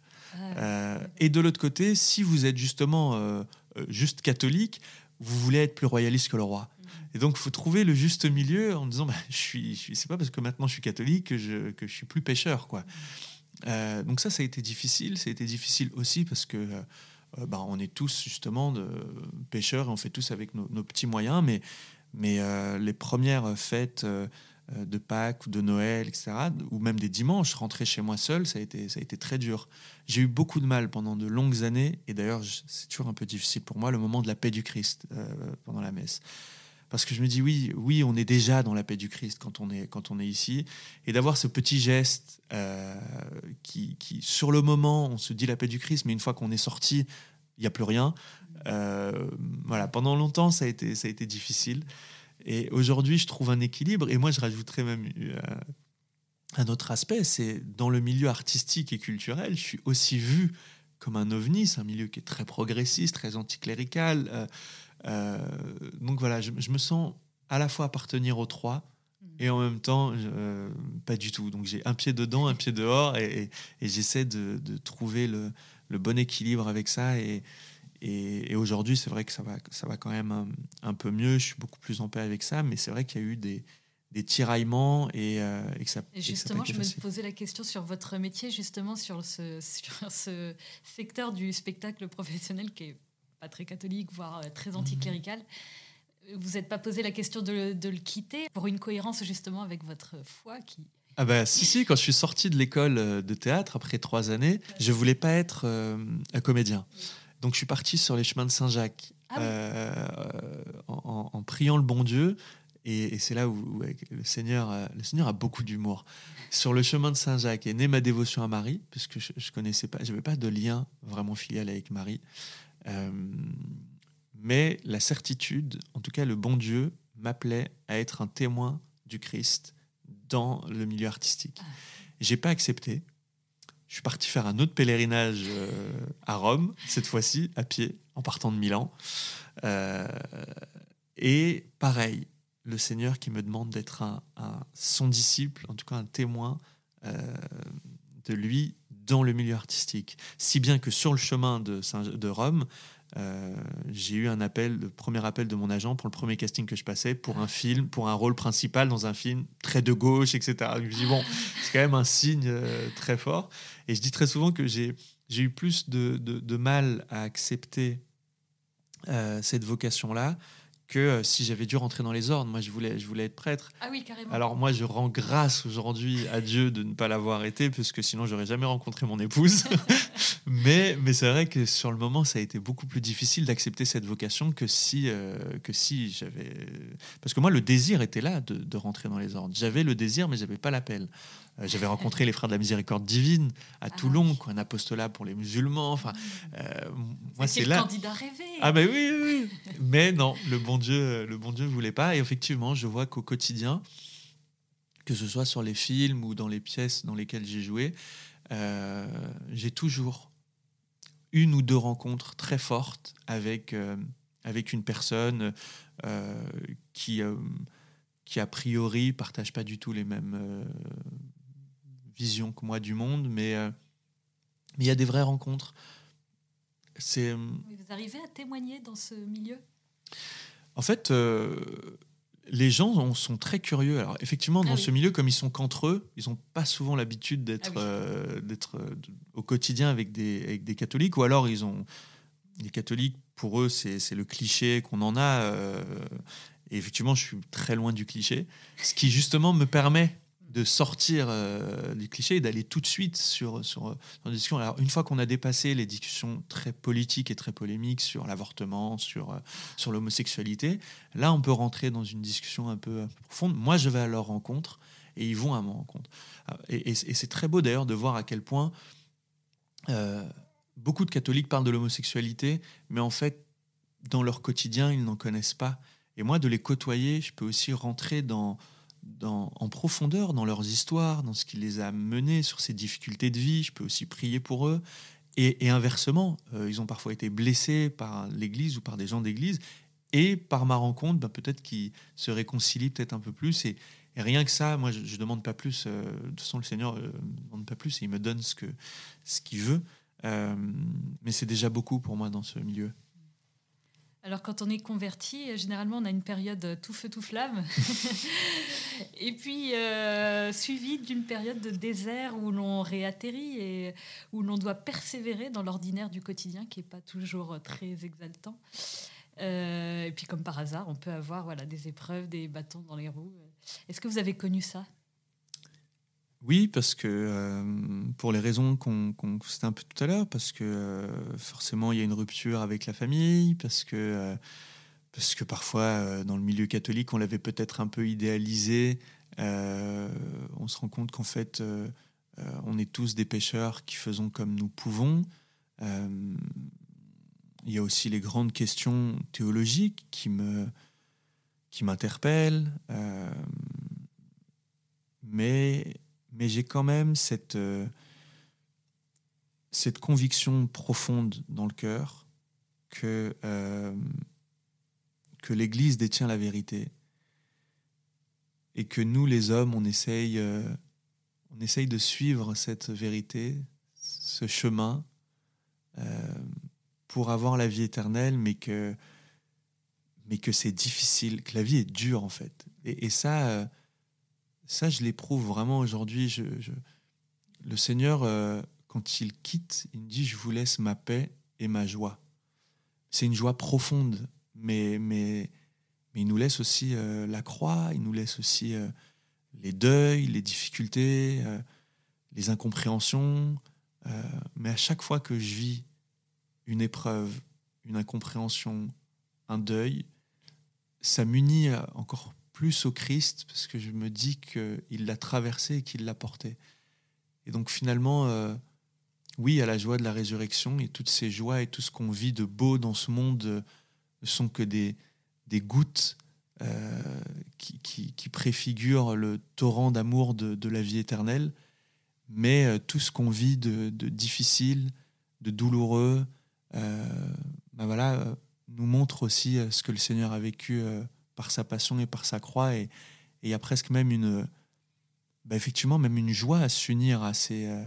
Ah, et de l'autre côté, si vous êtes justement juste catholique, vous voulez être plus royaliste que le roi. Mm. Et donc, il faut trouver le juste milieu en disant, bah, je suis, je suis c'est pas parce que maintenant je suis catholique que je, que je suis plus pécheur, quoi. Mm. donc ça, ça a été difficile. Ça a été difficile aussi parce que euh, bah, on est tous justement de pêcheurs et on fait tous avec nos, petits moyens, mais, euh, les premières fêtes euh, de Pâques ou de Noël, etc., ou même des dimanches, rentrer chez moi seul, ça a été très dur. J'ai eu beaucoup de mal pendant de longues années, et d'ailleurs c'est toujours un peu difficile pour moi, le moment de la paix du Christ pendant la messe. Parce que je me dis oui, oui, on est déjà dans la paix du Christ quand on est, quand on est ici, et d'avoir ce petit geste euh, qui, sur le moment, on se dit la paix du Christ, mais une fois qu'on est sorti, il n'y a plus rien. Euh, voilà, pendant longtemps, ça a été, ça a été difficile. Et aujourd'hui, je trouve un équilibre. Et moi, je rajouterais même euh, un autre aspect, c'est dans le milieu artistique et culturel, je suis aussi vu comme un ovni. C'est un milieu qui est très progressiste, très anticlérical. Euh, euh, donc voilà, je, me sens à la fois appartenir aux trois mmh. et en même temps euh, pas du tout. Donc j'ai un pied dedans, un pied dehors et, j'essaie de, trouver le, bon équilibre avec ça. Et, et, aujourd'hui, c'est vrai que ça va, ça va quand même un, peu mieux. Je suis beaucoup plus en paix avec ça, mais c'est vrai qu'il y a eu des, des tiraillements et, que ça. Et justement, je me posais la question sur votre métier, justement sur ce, sur ce secteur du spectacle professionnel qui est pas très catholique, voire euh, très anticlérical. Vous n'êtes pas posé la question de, de, le quitter pour une cohérence justement avec votre foi qui... Ah bah si, si, quand je suis sorti de l'école euh, de théâtre après trois années, je voulais pas être euh, un comédien. Donc je suis parti sur les chemins de Saint-Jacques ah en, priant le bon Dieu. Et, c'est là où, le, Seigneur, le Seigneur a beaucoup d'humour. Sur le chemin de Saint-Jacques est née ma dévotion à Marie, puisque je, je connaissais pas, j'avais pas de lien vraiment filial avec Marie. Euh, mais la certitude, en tout cas le bon Dieu, m'appelait à être un témoin du Christ dans le milieu artistique. Ah. J'ai pas accepté. Je suis parti faire un autre pèlerinage euh, à Rome, cette fois-ci à pied, en partant de Milan. Euh, et pareil, le Seigneur qui me demande d'être un, son disciple, en tout cas un témoin de lui dans le milieu artistique. Si bien que sur le chemin de, de Rome, euh, j'ai eu un appel, le premier appel de mon agent pour le premier casting que je passais pour un film, pour un rôle principal dans un film très de gauche, etc. je me dis, bon, c'est quand même un signe euh, très fort. Et je dis très souvent que j'ai eu plus de, de, mal à accepter euh, cette vocation-là que euh, si j'avais dû rentrer dans les ordres. Moi, je voulais, je voulais être prêtre. Ah oui, carrément. Alors moi, je rends grâce aujourd'hui à Dieu de ne pas l'avoir été, parce que sinon, j'aurais jamais rencontré mon épouse. mais mais c'est vrai que sur le moment, ça a été beaucoup plus difficile d'accepter cette vocation que si, euh, que si j'avais... Parce que moi, le désir était là de, de rentrer dans les ordres. J'avais le désir, mais j'avais pas l'appel. Euh, j'avais rencontré les frères de la miséricorde divine à ah Toulon, quoi, un apostolat pour les musulmans. Enfin, euh, moi c'est là. candidat rêvé. Ah ben oui, oui, mais non, le bon Dieu, le bon Dieu voulait pas. Et effectivement, je vois qu'au quotidien, que ce soit sur les films ou dans les pièces dans lesquelles j'ai joué, euh, j'ai toujours une ou deux rencontres très fortes avec avec une personne qui qui a priori partage pas du tout les mêmes vision que moi du monde, mais euh, il y a des vraies rencontres. C'est. Euh, vous arrivez à témoigner dans ce milieu? En fait, euh, les gens sont très curieux. Alors effectivement, dans ah ce milieu, comme ils sont qu'entre eux, ils n'ont pas souvent l'habitude d'être ah d'être au quotidien avec des, avec des catholiques, ou alors ils ont les catholiques. Pour eux, c'est le cliché qu'on en a. et effectivement, je suis très loin du cliché, ce qui justement me permet de sortir euh, du cliché et d'aller tout de suite sur, sur, sur discussion. Alors, une fois qu'on a dépassé les discussions très politiques et très polémiques sur l'avortement, sur, euh, sur l'homosexualité, là, on peut rentrer dans une discussion un peu, profonde. Moi, je vais à leur rencontre et ils vont à mon rencontre. Euh, et, c'est très beau d'ailleurs de voir à quel point beaucoup de catholiques parlent de l'homosexualité, mais en fait, dans leur quotidien, ils n'en connaissent pas. Et moi, de les côtoyer, je peux aussi rentrer dans en profondeur dans leurs histoires, dans ce qui les a menés sur ces difficultés de vie. Je peux aussi prier pour eux. Et, inversement, euh, ils ont parfois été blessés par l'Église ou par des gens d'Église. Et par ma rencontre, bah, peut-être qu'ils se réconcilient peut-être un peu plus. Et, rien que ça, moi, je ne demande pas plus. Euh, de toute façon, le Seigneur ne euh, demande pas plus et il me donne ce qu'il ce qu'il veut. mais c'est déjà beaucoup pour moi dans ce milieu. Alors quand on est converti, généralement on a une période tout feu tout flamme, et puis euh, suivie d'une période de désert où l'on réatterrit et où l'on doit persévérer dans l'ordinaire du quotidien qui n'est pas toujours très exaltant. Euh, et puis comme par hasard, on peut avoir voilà des épreuves, des bâtons dans les roues. Est-ce que vous avez connu ça? Oui, parce que euh, pour les raisons qu'on qu un peu tout à l'heure, parce que euh, forcément il y a une rupture avec la famille, parce que euh, parce que parfois, dans le milieu catholique, on l'avait peut-être un peu idéalisé. on se rend compte qu'en fait, on est tous des pécheurs qui faisons comme nous pouvons. il y a aussi les grandes questions théologiques qui me qui m'interpellent. Mais j'ai quand même cette, euh, cette conviction profonde dans le cœur que, euh, que l'Église détient la vérité et que nous, les hommes, on essaye, euh, on essaye de suivre cette vérité, ce chemin, pour avoir la vie éternelle, mais que, mais que c'est difficile, que la vie est dure en fait. Et ça ça, je l'éprouve vraiment aujourd'hui. Le Seigneur, euh, quand il quitte, il me dit, je vous laisse ma paix et ma joie. C'est une joie profonde, mais il nous laisse aussi euh, la croix, il nous laisse aussi euh, les deuils, les difficultés, les incompréhensions. mais à chaque fois que je vis une épreuve, une incompréhension, un deuil, ça m'unit encore plus au Christ parce que je me dis qu'il l'a traversé et qu'il l'a porté. Et donc finalement, euh, oui, à la joie de la résurrection et toutes ces joies et tout ce qu'on vit de beau dans ce monde euh, ne sont que des, des gouttes euh, qui, qui, préfigurent le torrent d'amour de, la vie éternelle. Mais tout ce qu'on vit de, difficile, de douloureux, ben voilà, nous montre aussi ce que le Seigneur a vécu par sa passion et par sa croix. Et il y a presque même une, bah, effectivement, même une joie à s'unir à ces, euh,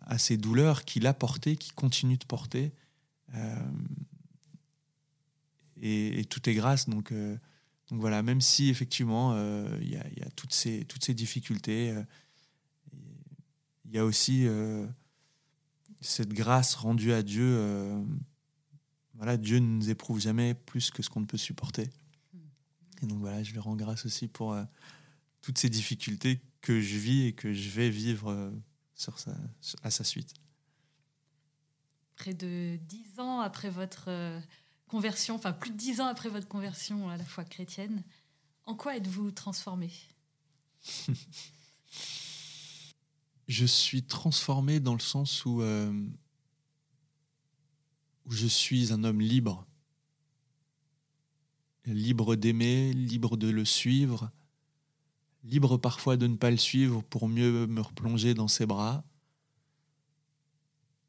à ces douleurs qu'il a portées, qu'il continue de porter. Euh, et, tout est grâce. Donc, euh, donc voilà, même si effectivement il y, a, y, a, toutes ces, toutes ces difficultés, il y a aussi cette grâce rendue à Dieu. voilà, Dieu ne nous éprouve jamais plus que ce qu'on ne peut supporter. Et donc voilà, je lui rends grâce aussi pour euh, toutes ces difficultés que je vis et que je vais vivre euh, sur sa, à sa suite. Près de dix ans après votre euh, conversion, enfin plus de dix ans après votre conversion à la foi chrétienne, en quoi êtes-vous transformé? Je suis transformé dans le sens où, où je suis un homme libre libre d'aimer, libre de le suivre, libre parfois de ne pas le suivre pour mieux me replonger dans ses bras.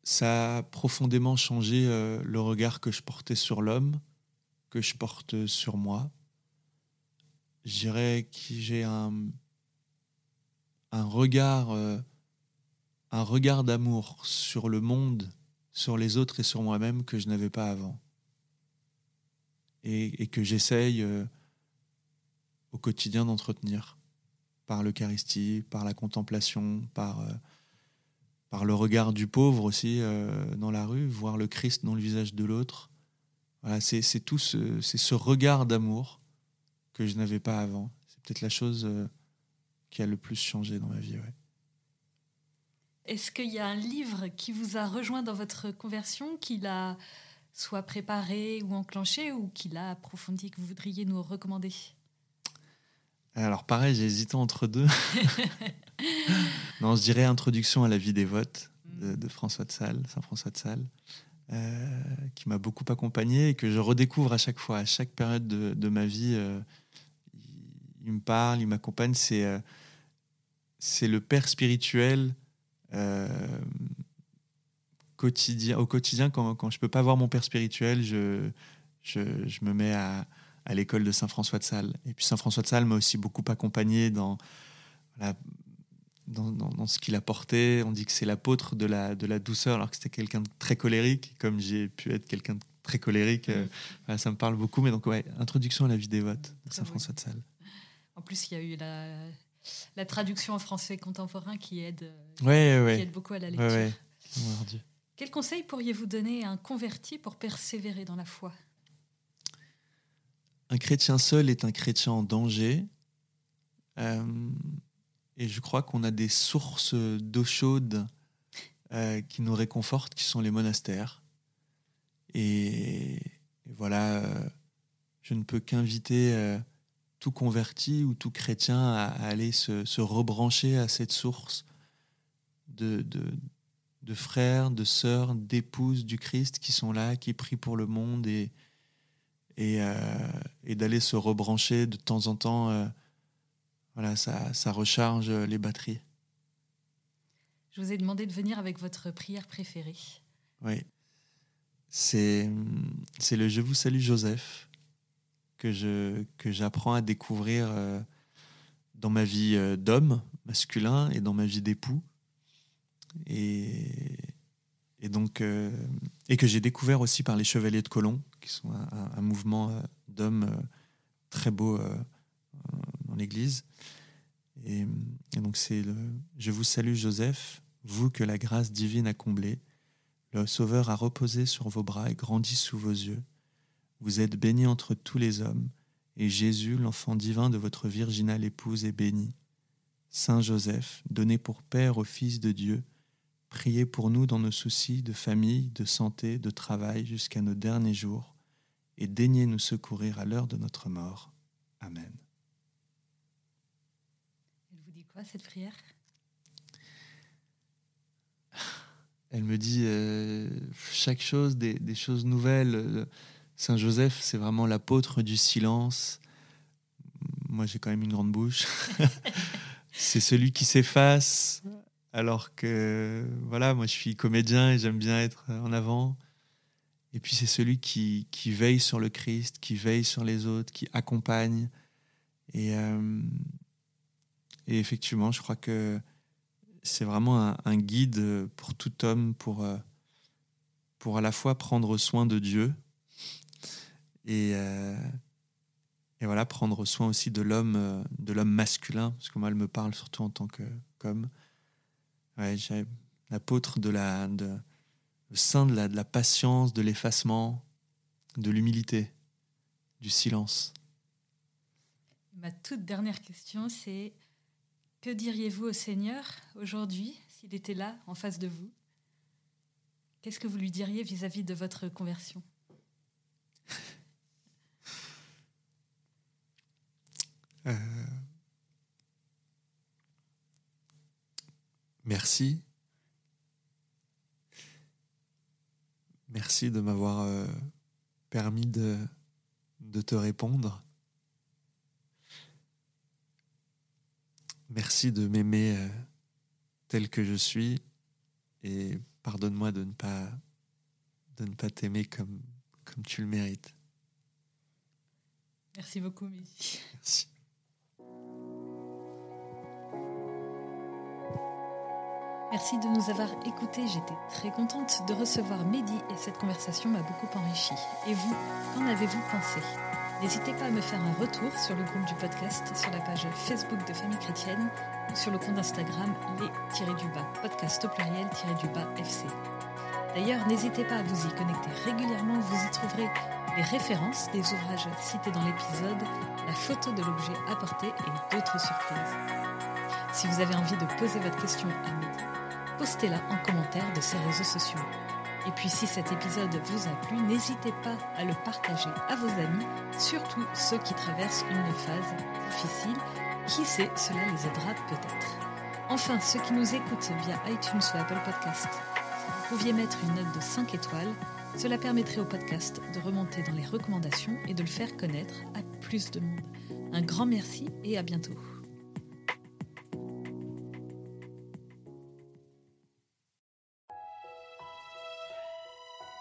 Ça a profondément changé euh, le regard que je portais sur l'homme, que je porte sur moi. Je dirais que j'ai un, un regard, euh, un regard d'amour sur le monde, sur les autres et sur moi-même que je n'avais pas avant et, que j'essaye euh, au quotidien d'entretenir par l'Eucharistie, par la contemplation, par, euh, par le regard du pauvre aussi euh, dans la rue, voir le Christ dans le visage de l'autre. Voilà, c'est tout ce, ce regard d'amour que je n'avais pas avant. C'est peut-être la chose qui a le plus changé dans ma vie. Est-ce qu'il y a un livre qui vous a rejoint dans votre conversion, qui l'a soit préparé ou enclenché ou qu'il a approfondi, que vous voudriez nous recommander? Alors pareil, j'ai hésité entre deux. non, je dirais Introduction à la vie des votes de, mm. François de Sales, Saint-François de Sales, euh, qui m'a beaucoup accompagné et que je redécouvre à chaque fois, à chaque période de, ma vie. Euh, il, me parle, il m'accompagne. C'est euh, c'est le père spirituel quotidien, au quotidien, quand, quand je peux pas voir mon père spirituel, je, je, je me mets à, à l'école de Saint-François de Sales. Et puis Saint-François de Sales m'a aussi beaucoup accompagné dans, dans, dans, dans, ce qu'il a porté. On dit que c'est l'apôtre de la, de la douceur, alors que c'était quelqu'un de très colérique. Comme j'ai pu être quelqu'un de très colérique, euh, ça me parle beaucoup. Mais donc, ouais, introduction à la vie dévote de Saint-François de Sales. En plus, il y a eu la, la traduction en français contemporain qui aide, ouais, ouais. Qui aide beaucoup à la lecture. Quel conseil pourriez-vous donner à un converti pour persévérer dans la foi? Un chrétien seul est un chrétien en danger. Euh, et je crois qu'on a des sources d'eau chaude euh, qui nous réconfortent, qui sont les monastères. Et, voilà, euh, je ne peux qu'inviter tout converti ou tout chrétien à, aller se, rebrancher à cette source de, frères, de sœurs, d'épouses du Christ qui sont là, qui prient pour le monde et, et, euh, et d'aller se rebrancher de temps en temps. Euh, voilà, ça, ça recharge les batteries. Je vous ai demandé de venir avec votre prière préférée. Oui. C'est, c'est le Je vous salue Joseph que, je, que j'apprends à découvrir euh, dans ma vie d'homme masculin et dans ma vie d'époux. Et, donc euh, et que j'ai découvert aussi par les Chevaliers de Colomb, qui sont un, mouvement d'hommes très beau dans l'Église. Et, et, donc c'est le Je vous salue Joseph, vous que la grâce divine a comblé. Le Sauveur a reposé sur vos bras et grandi sous vos yeux. Vous êtes béni entre tous les hommes, et Jésus, l'enfant divin de votre virginale épouse, est béni. Saint Joseph, donné pour Père au Fils de Dieu, priez pour nous dans nos soucis de famille, de santé, de travail jusqu'à nos derniers jours, et daignez nous secourir à l'heure de notre mort. Amen. Elle vous dit quoi cette prière? Elle me dit euh, chaque chose, des, choses nouvelles. Saint Joseph, c'est vraiment l'apôtre du silence. Moi, j'ai quand même une grande bouche. c'est celui qui s'efface, alors que, voilà, moi, je suis comédien et j'aime bien être en avant. Et puis, c'est celui qui, qui, veille sur le Christ, qui veille sur les autres, qui accompagne. Et, euh, effectivement, je crois que c'est vraiment un, guide pour tout homme pour, euh, pour à la fois prendre soin de Dieu et, euh, et voilà, prendre soin aussi de l'homme euh, de l'homme masculin, parce que moi, elle me parle surtout en tant qu'homme. Ouais, j'ai l'apôtre de la, de, le saint de la, de la patience, de l'effacement, de l'humilité, du silence. Ma toute dernière question, c'est que diriez-vous au Seigneur aujourd'hui s'il était là en face de vous? Qu'est-ce que vous lui diriez vis-à-vis de votre conversion? Euh, Merci. Merci de m'avoir euh, permis de, de te répondre. Merci de m'aimer euh, tel que je suis et pardonne-moi de ne pas de ne pas t'aimer comme comme tu le mérites. Merci beaucoup, Mehdi. Merci. Merci de nous avoir écoutés. J'étais très contente de recevoir Mehdi et cette conversation m'a beaucoup enrichi. Et vous, qu'en avez-vous pensé? N'hésitez pas à me faire un retour sur le groupe du podcast, sur la page Facebook de Famille Chrétienne ou sur le compte Instagram les-du-bas, podcast au pluriel-du-bas FC. D'ailleurs, n'hésitez pas à vous y connecter régulièrement, vous y trouverez les références des ouvrages cités dans l'épisode, la photo de l'objet apporté et d'autres surprises. Si vous avez envie de poser votre question à Midi, postez-la en commentaire de ces réseaux sociaux. Et puis si cet épisode vous a plu, n'hésitez pas à le partager à vos amis, surtout ceux qui traversent une phase difficile. Qui sait, cela les aidera peut-être. Enfin, ceux qui nous écoutent via iTunes ou Apple Podcast, vous pouviez mettre une note de 5 étoiles, cela permettrait au podcast de remonter dans les recommandations et de le faire connaître à plus de monde. Un grand merci et à bientôt.